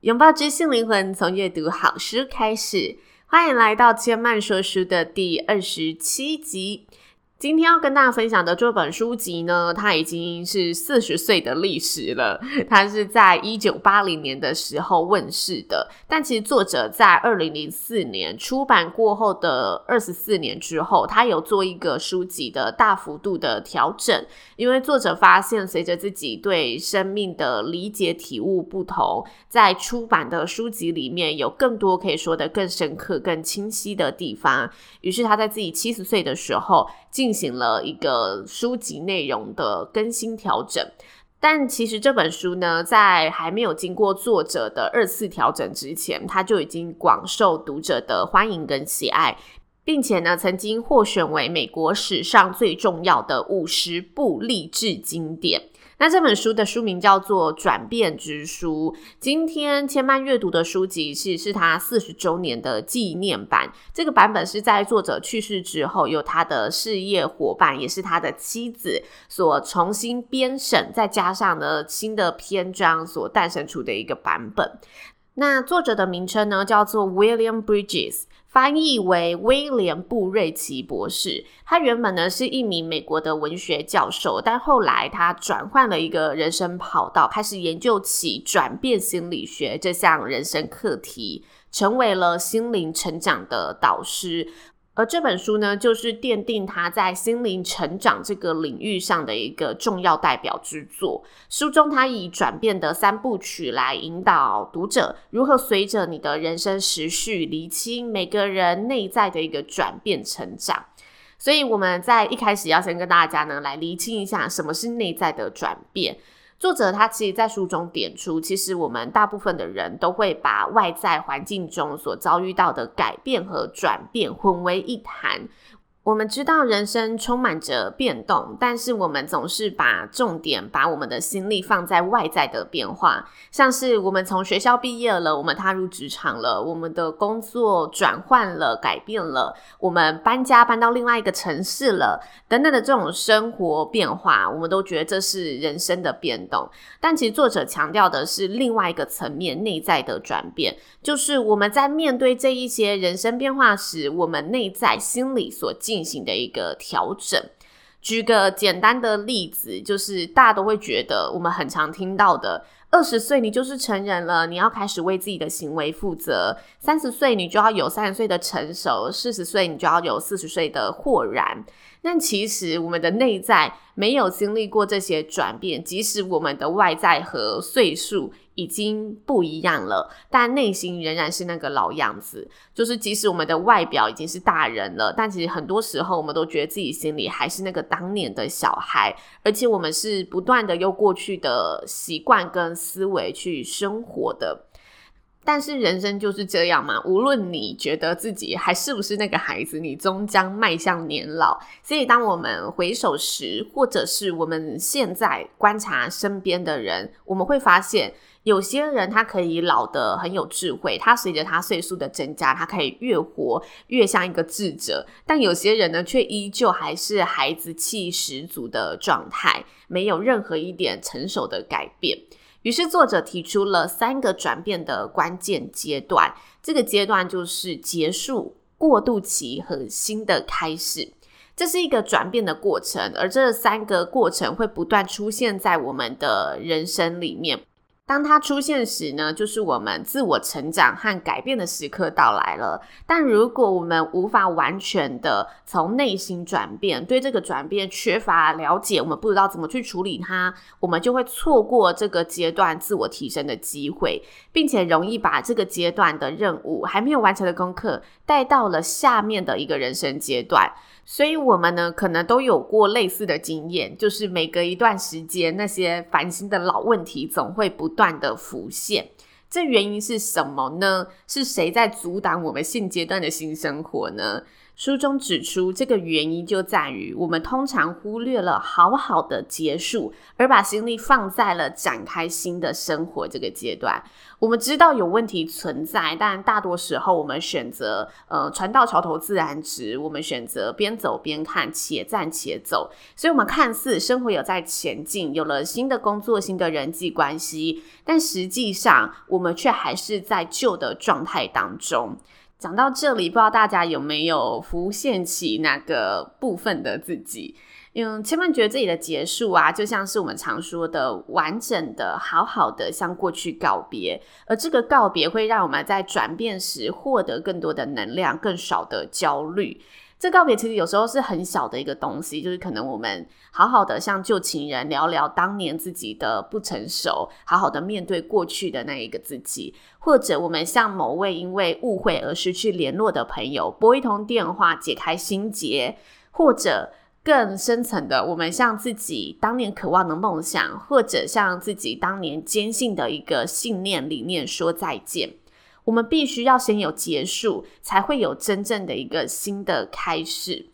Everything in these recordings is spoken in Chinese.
拥抱知性灵魂，从阅读好书开始。欢迎来到千曼说书的第二十七集。今天要跟大家分享的这本书籍呢，它已经是四十岁的历史了。它是在一九八零年的时候问世的，但其实作者在二零零四年出版过后的二十四年之后，他有做一个书籍的大幅度的调整，因为作者发现，随着自己对生命的理解体悟不同，在出版的书籍里面有更多可以说得更深刻、更清晰的地方。于是他在自己七十岁的时候，进进行了一个书籍内容的更新调整，但其实这本书呢，在还没有经过作者的二次调整之前，它就已经广受读者的欢迎跟喜爱，并且呢，曾经获选为美国史上最重要的五十部励志经典。那这本书的书名叫做《转变之书》。今天千嫚阅读的书籍是是他四十周年的纪念版。这个版本是在作者去世之后，由他的事业伙伴，也是他的妻子所重新编审，再加上呢新的篇章所诞生出的一个版本。那作者的名称呢叫做 William Bridges。翻译为威廉布瑞奇博士，他原本呢是一名美国的文学教授，但后来他转换了一个人生跑道，开始研究起转变心理学这项人生课题，成为了心灵成长的导师。而这本书呢，就是奠定他在心灵成长这个领域上的一个重要代表之作。书中他以转变的三部曲来引导读者如何随着你的人生时序，厘清每个人内在的一个转变成长。所以我们在一开始要先跟大家呢来厘清一下什么是内在的转变。作者他其实，在书中点出，其实我们大部分的人都会把外在环境中所遭遇到的改变和转变混为一谈。我们知道人生充满着变动，但是我们总是把重点、把我们的心力放在外在的变化，像是我们从学校毕业了，我们踏入职场了，我们的工作转换了、改变了，我们搬家搬到另外一个城市了，等等的这种生活变化，我们都觉得这是人生的变动。但其实作者强调的是另外一个层面，内在的转变，就是我们在面对这一些人生变化时，我们内在心里所进行的一个调整。举个简单的例子，就是大家都会觉得我们很常听到的：二十岁你就是成人了，你要开始为自己的行为负责；三十岁你就要有三十岁的成熟；四十岁你就要有四十岁的豁然。但其实我们的内在没有经历过这些转变，即使我们的外在和岁数已经不一样了，但内心仍然是那个老样子。就是即使我们的外表已经是大人了，但其实很多时候我们都觉得自己心里还是那个当年的小孩，而且我们是不断的用过去的习惯跟思维去生活的。但是人生就是这样嘛，无论你觉得自己还是不是那个孩子，你终将迈向年老。所以当我们回首时，或者是我们现在观察身边的人，我们会发现，有些人他可以老得很有智慧，他随着他岁数的增加，他可以越活越像一个智者。但有些人呢，却依旧还是孩子气十足的状态，没有任何一点成熟的改变。于是作者提出了三个转变的关键阶段，这个阶段就是结束、过渡期和新的开始。这是一个转变的过程，而这三个过程会不断出现在我们的人生里面。当它出现时呢，就是我们自我成长和改变的时刻到来了。但如果我们无法完全的从内心转变，对这个转变缺乏了解，我们不知道怎么去处理它，我们就会错过这个阶段自我提升的机会，并且容易把这个阶段的任务还没有完成的功课带到了下面的一个人生阶段。所以，我们呢，可能都有过类似的经验，就是每隔一段时间，那些烦心的老问题总会不断的浮现。这原因是什么呢？是谁在阻挡我们现阶段的新生活呢？书中指出，这个原因就在于我们通常忽略了好好的结束，而把心力放在了展开新的生活这个阶段。我们知道有问题存在，但大多时候我们选择呃船到桥头自然直，我们选择边走边看，且战且走。所以，我们看似生活有在前进，有了新的工作、新的人际关系，但实际上我们却还是在旧的状态当中。讲到这里，不知道大家有没有浮现起那个部分的自己？嗯，千万觉得自己的结束啊，就像是我们常说的完整的、好好的向过去告别，而这个告别会让我们在转变时获得更多的能量，更少的焦虑。这告别其实有时候是很小的一个东西，就是可能我们好好的向旧情人聊聊当年自己的不成熟，好好的面对过去的那一个自己，或者我们向某位因为误会而失去联络的朋友拨一通电话解开心结，或者更深层的，我们向自己当年渴望的梦想，或者向自己当年坚信的一个信念理念说再见。我们必须要先有结束，才会有真正的一个新的开始。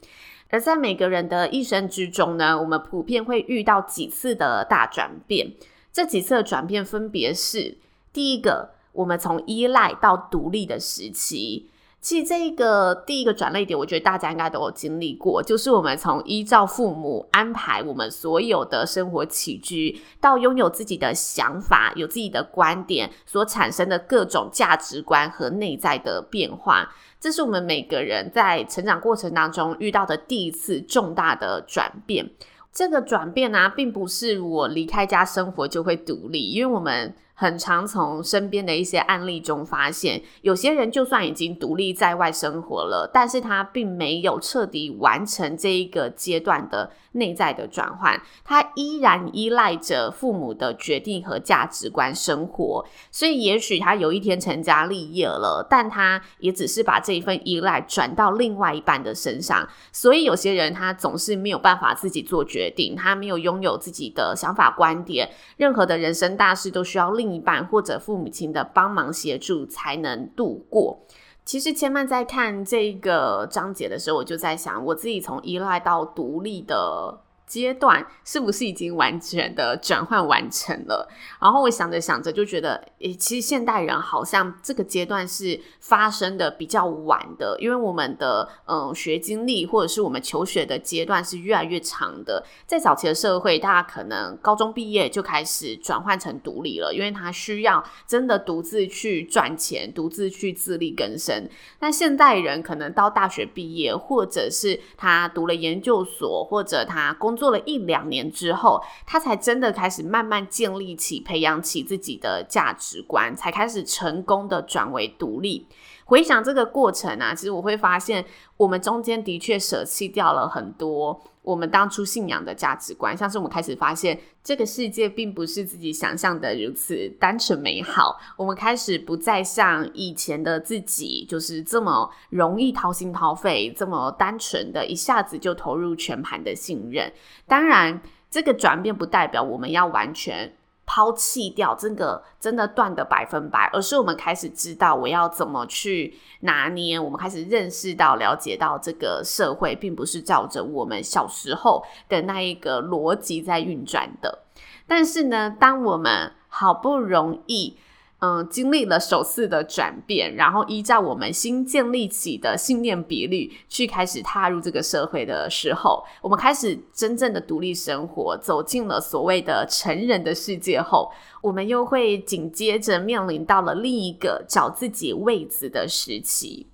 而在每个人的一生之中呢，我们普遍会遇到几次的大转变。这几次的转变分别是：第一个，我们从依赖到独立的时期。其实这一个第一个转捩点，我觉得大家应该都有经历过，就是我们从依照父母安排我们所有的生活起居，到拥有自己的想法、有自己的观点所产生的各种价值观和内在的变化，这是我们每个人在成长过程当中遇到的第一次重大的转变。这个转变呢、啊，并不是我离开家生活就会独立，因为我们。很常从身边的一些案例中发现，有些人就算已经独立在外生活了，但是他并没有彻底完成这一个阶段的内在的转换，他依然依赖着父母的决定和价值观生活。所以，也许他有一天成家立业了，但他也只是把这一份依赖转到另外一半的身上。所以，有些人他总是没有办法自己做决定，他没有拥有自己的想法观点，任何的人生大事都需要另。另一半或者父母亲的帮忙协助才能度过。其实千曼在看这个章节的时候，我就在想，我自己从依赖到独立的。阶段是不是已经完全的转换完成了？然后我想着想着就觉得，诶，其实现代人好像这个阶段是发生的比较晚的，因为我们的嗯学经历或者是我们求学的阶段是越来越长的。在早期的社会，大家可能高中毕业就开始转换成独立了，因为他需要真的独自去赚钱，独自去自力更生。但现代人可能到大学毕业，或者是他读了研究所，或者他工做了一两年之后，他才真的开始慢慢建立起、培养起自己的价值观，才开始成功的转为独立。回想这个过程啊，其实我会发现，我们中间的确舍弃掉了很多我们当初信仰的价值观，像是我们开始发现这个世界并不是自己想象的如此单纯美好。我们开始不再像以前的自己，就是这么容易掏心掏肺，这么单纯的一下子就投入全盘的信任。当然，这个转变不代表我们要完全。抛弃掉真的真的断的百分百，而是我们开始知道我要怎么去拿捏。我们开始认识到、了解到这个社会并不是照着我们小时候的那一个逻辑在运转的。但是呢，当我们好不容易。嗯，经历了首次的转变，然后依照我们新建立起的信念比率去开始踏入这个社会的时候，我们开始真正的独立生活，走进了所谓的成人的世界后，我们又会紧接着面临到了另一个找自己位子的时期。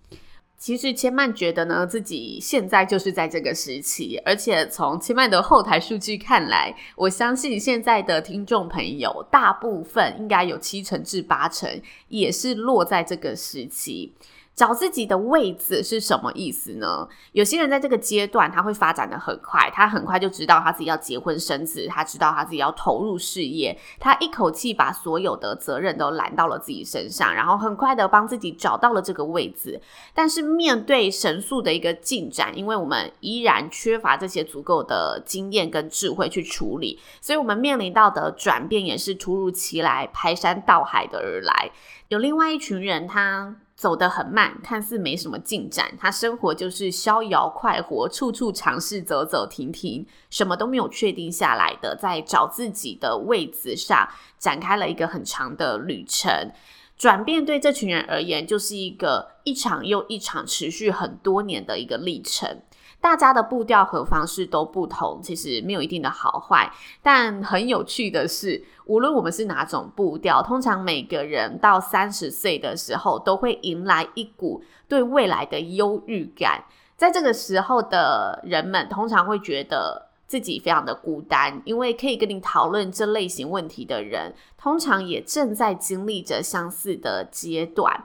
其实千曼觉得呢，自己现在就是在这个时期，而且从千曼的后台数据看来，我相信现在的听众朋友大部分应该有七成至八成也是落在这个时期。找自己的位置是什么意思呢？有些人在这个阶段他会发展的很快，他很快就知道他自己要结婚生子，他知道他自己要投入事业，他一口气把所有的责任都揽到了自己身上，然后很快的帮自己找到了这个位置。但是面对神速的一个进展，因为我们依然缺乏这些足够的经验跟智慧去处理，所以我们面临到的转变也是突如其来、排山倒海的而来。有另外一群人，他。走得很慢，看似没什么进展。他生活就是逍遥快活，处处尝试走走停停，什么都没有确定下来的，在找自己的位置上展开了一个很长的旅程。转变对这群人而言，就是一个一场又一场持续很多年的一个历程。大家的步调和方式都不同，其实没有一定的好坏。但很有趣的是，无论我们是哪种步调，通常每个人到三十岁的时候，都会迎来一股对未来的忧郁感。在这个时候的人们，通常会觉得自己非常的孤单，因为可以跟你讨论这类型问题的人，通常也正在经历着相似的阶段。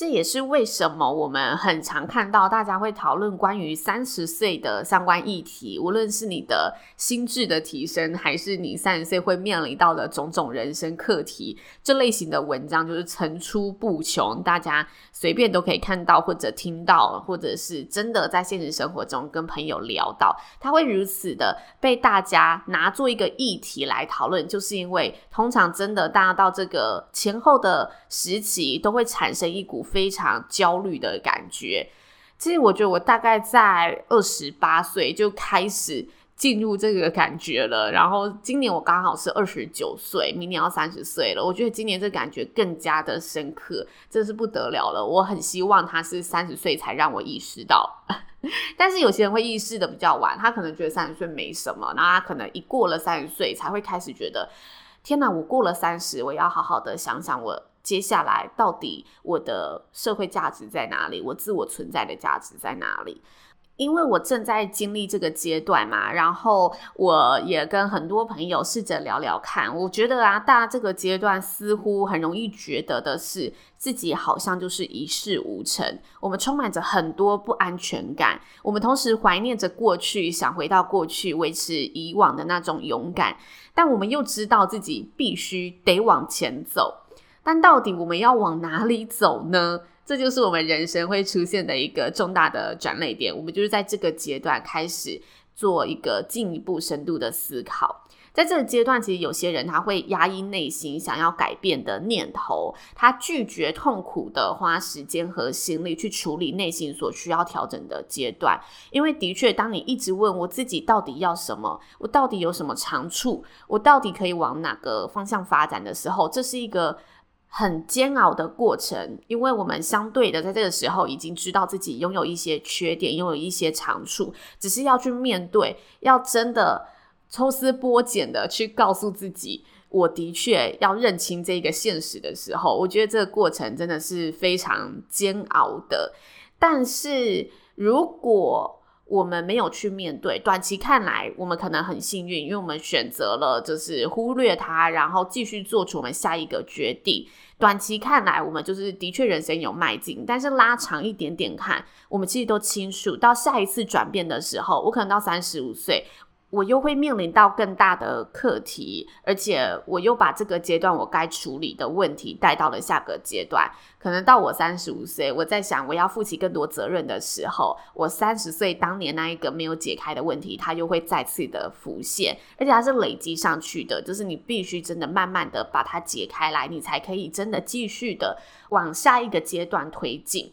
这也是为什么我们很常看到大家会讨论关于三十岁的相关议题，无论是你的心智的提升，还是你三十岁会面临到的种种人生课题，这类型的文章就是层出不穷，大家随便都可以看到或者听到，或者是真的在现实生活中跟朋友聊到，他会如此的被大家拿做一个议题来讨论，就是因为通常真的大家到这个前后的时期都会产生一股。非常焦虑的感觉。其实我觉得我大概在二十八岁就开始进入这个感觉了。然后今年我刚好是二十九岁，明年要三十岁了。我觉得今年这感觉更加的深刻，真是不得了了。我很希望他是三十岁才让我意识到，但是有些人会意识的比较晚，他可能觉得三十岁没什么，那他可能一过了三十岁才会开始觉得，天哪，我过了三十，我要好好的想想我。接下来到底我的社会价值在哪里？我自我存在的价值在哪里？因为我正在经历这个阶段嘛，然后我也跟很多朋友试着聊聊看。我觉得啊，大家这个阶段似乎很容易觉得的是自己好像就是一事无成，我们充满着很多不安全感。我们同时怀念着过去，想回到过去，维持以往的那种勇敢，但我们又知道自己必须得往前走。但到底我们要往哪里走呢？这就是我们人生会出现的一个重大的转捩点。我们就是在这个阶段开始做一个进一步深度的思考。在这个阶段，其实有些人他会压抑内心想要改变的念头，他拒绝痛苦的花时间和心力去处理内心所需要调整的阶段。因为的确，当你一直问我自己到底要什么，我到底有什么长处，我到底可以往哪个方向发展的时候，这是一个。很煎熬的过程，因为我们相对的在这个时候已经知道自己拥有一些缺点，拥有一些长处，只是要去面对，要真的抽丝剥茧的去告诉自己，我的确要认清这个现实的时候，我觉得这个过程真的是非常煎熬的。但是如果我们没有去面对，短期看来，我们可能很幸运，因为我们选择了就是忽略它，然后继续做出我们下一个决定。短期看来，我们就是的确人生有迈进，但是拉长一点点看，我们其实都清楚，到下一次转变的时候，我可能到三十五岁。我又会面临到更大的课题，而且我又把这个阶段我该处理的问题带到了下个阶段。可能到我三十五岁，我在想我要负起更多责任的时候，我三十岁当年那一个没有解开的问题，它又会再次的浮现，而且它是累积上去的，就是你必须真的慢慢的把它解开来，你才可以真的继续的往下一个阶段推进。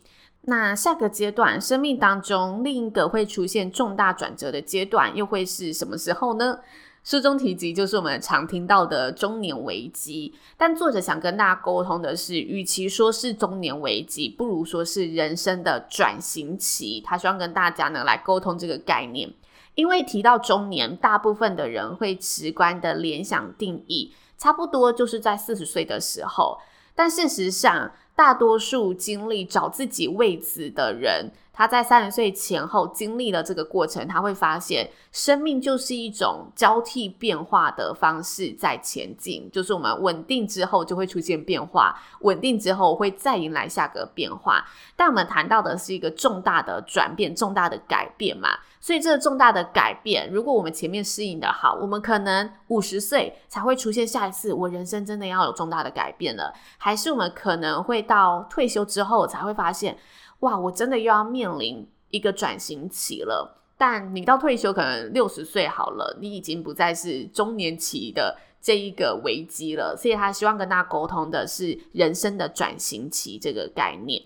那下个阶段，生命当中另一个会出现重大转折的阶段，又会是什么时候呢？书中提及就是我们常听到的中年危机，但作者想跟大家沟通的是，与其说是中年危机，不如说是人生的转型期。他希望跟大家呢来沟通这个概念，因为提到中年，大部分的人会直观的联想定义，差不多就是在四十岁的时候，但事实上。大多数经历找自己位置的人。他在三十岁前后经历了这个过程，他会发现生命就是一种交替变化的方式在前进，就是我们稳定之后就会出现变化，稳定之后会再迎来下个变化。但我们谈到的是一个重大的转变、重大的改变嘛，所以这个重大的改变，如果我们前面适应的好，我们可能五十岁才会出现下一次我人生真的要有重大的改变了，还是我们可能会到退休之后才会发现。哇，我真的又要面临一个转型期了。但你到退休可能六十岁好了，你已经不再是中年期的这一个危机了。所以他希望跟大家沟通的是人生的转型期这个概念。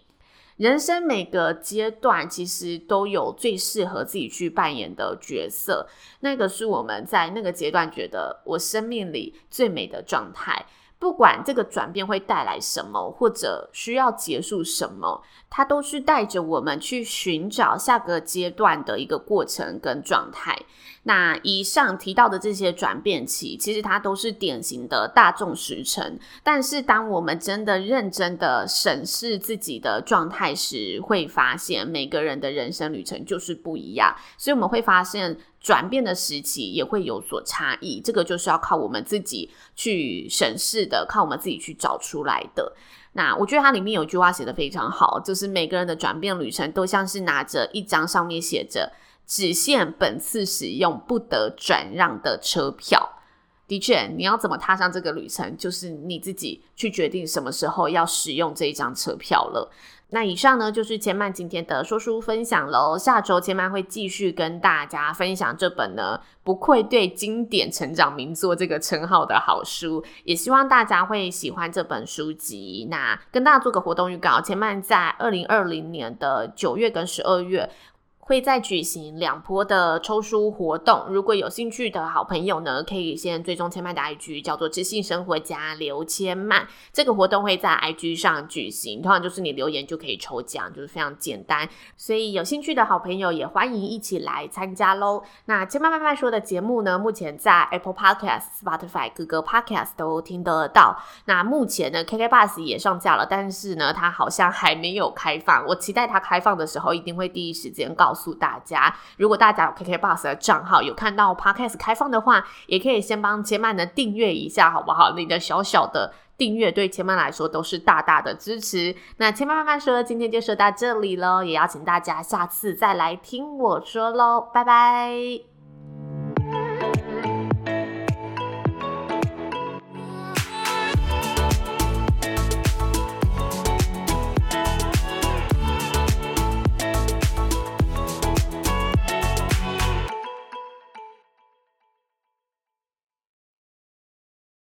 人生每个阶段其实都有最适合自己去扮演的角色，那个是我们在那个阶段觉得我生命里最美的状态。不管这个转变会带来什么，或者需要结束什么，它都是带着我们去寻找下个阶段的一个过程跟状态。那以上提到的这些转变期，其实它都是典型的大众时辰。但是，当我们真的认真的审视自己的状态时，会发现每个人的人生旅程就是不一样。所以，我们会发现转变的时期也会有所差异。这个就是要靠我们自己去审视的，靠我们自己去找出来的。那我觉得它里面有句话写的非常好，就是每个人的转变旅程都像是拿着一张上面写着。只限本次使用，不得转让的车票。的确，你要怎么踏上这个旅程，就是你自己去决定什么时候要使用这一张车票了。那以上呢，就是千曼今天的说书分享喽。下周千曼会继续跟大家分享这本呢，不愧对经典成长名作这个称号的好书，也希望大家会喜欢这本书籍。那跟大家做个活动预告，千曼在二零二零年的九月跟十二月。会再举行两波的抽书活动，如果有兴趣的好朋友呢，可以先追踪千麦的 IG，叫做知性生活家刘千曼。这个活动会在 IG 上举行，通常就是你留言就可以抽奖，就是非常简单。所以有兴趣的好朋友也欢迎一起来参加喽。那千麦慢慢说的节目呢，目前在 Apple Podcast、Spotify、各个 Podcast 都听得到。那目前呢，KK Bus 也上架了，但是呢，它好像还没有开放。我期待它开放的时候，一定会第一时间告。告诉大家，如果大家有 KKBOX 的账号，有看到 Podcast 开放的话，也可以先帮千曼的订阅一下，好不好？你的小小的订阅对千曼来说都是大大的支持。那千曼慢慢说，今天就说到这里喽，也邀请大家下次再来听我说喽，拜拜。